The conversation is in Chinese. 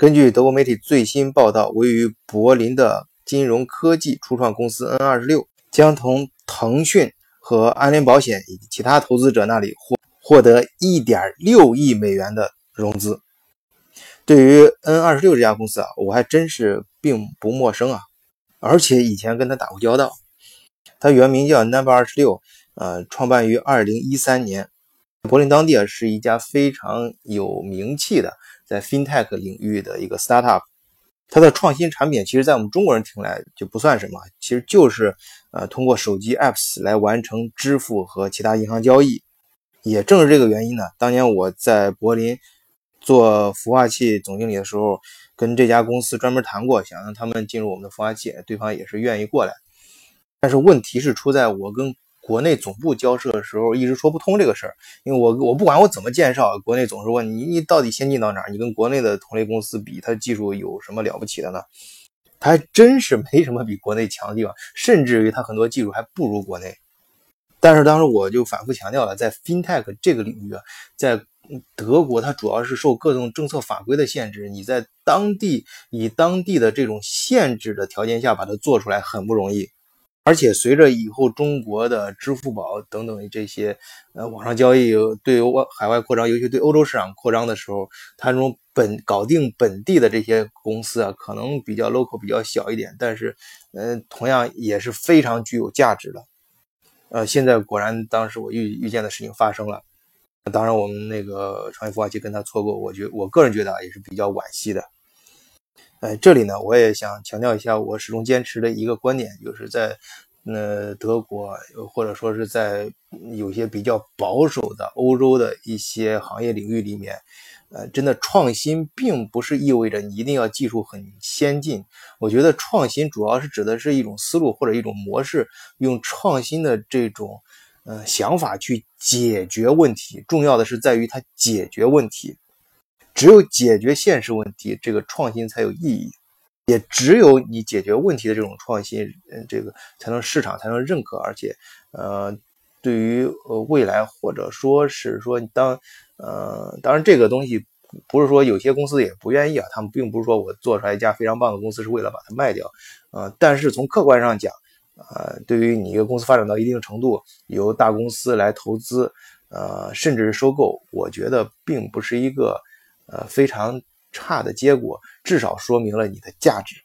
根据德国媒体最新报道，位于柏林的金融科技初创公司 N 二十六将从腾讯和安联保险以及其他投资者那里获获得一点六亿美元的融资。对于 N 二十六这家公司啊，我还真是并不陌生啊，而且以前跟他打过交道。它原名叫 Number 二十六，呃，创办于二零一三年，柏林当地啊是一家非常有名气的在 FinTech 领域的一个 startup。它的创新产品，其实在我们中国人听来就不算什么，其实就是呃通过手机 apps 来完成支付和其他银行交易。也正是这个原因呢，当年我在柏林做孵化器总经理的时候，跟这家公司专门谈过，想让他们进入我们的孵化器，对方也是愿意过来。但是问题是出在我跟国内总部交涉的时候，一直说不通这个事儿。因为我我不管我怎么介绍，国内总是问你你到底先进到哪儿？你跟国内的同类公司比，它技术有什么了不起的呢？它还真是没什么比国内强的地方，甚至于它很多技术还不如国内。但是当时我就反复强调了，在 FinTech 这个领域啊，在德国它主要是受各种政策法规的限制，你在当地以当地的这种限制的条件下把它做出来很不容易。而且随着以后中国的支付宝等等这些呃网上交易对外海外扩张，尤其对欧洲市场扩张的时候，它这种本搞定本地的这些公司啊，可能比较 local 比较小一点，但是嗯，同样也是非常具有价值的。呃，现在果然当时我预预见的事情发生了，当然我们那个创业孵化器跟他错过，我觉我个人觉得啊也是比较惋惜的。哎，这里呢，我也想强调一下，我始终坚持的一个观点，就是在，呃，德国或者说是在有些比较保守的欧洲的一些行业领域里面，呃，真的创新并不是意味着你一定要技术很先进。我觉得创新主要是指的是一种思路或者一种模式，用创新的这种，呃，想法去解决问题。重要的是在于它解决问题。只有解决现实问题，这个创新才有意义；也只有你解决问题的这种创新，嗯，这个才能市场才能认可。而且，呃，对于呃未来或者说是说当，呃，当然这个东西不是说有些公司也不愿意啊，他们并不是说我做出来一家非常棒的公司是为了把它卖掉，呃，但是从客观上讲，呃，对于你一个公司发展到一定程度，由大公司来投资，呃，甚至是收购，我觉得并不是一个。呃，非常差的结果，至少说明了你的价值。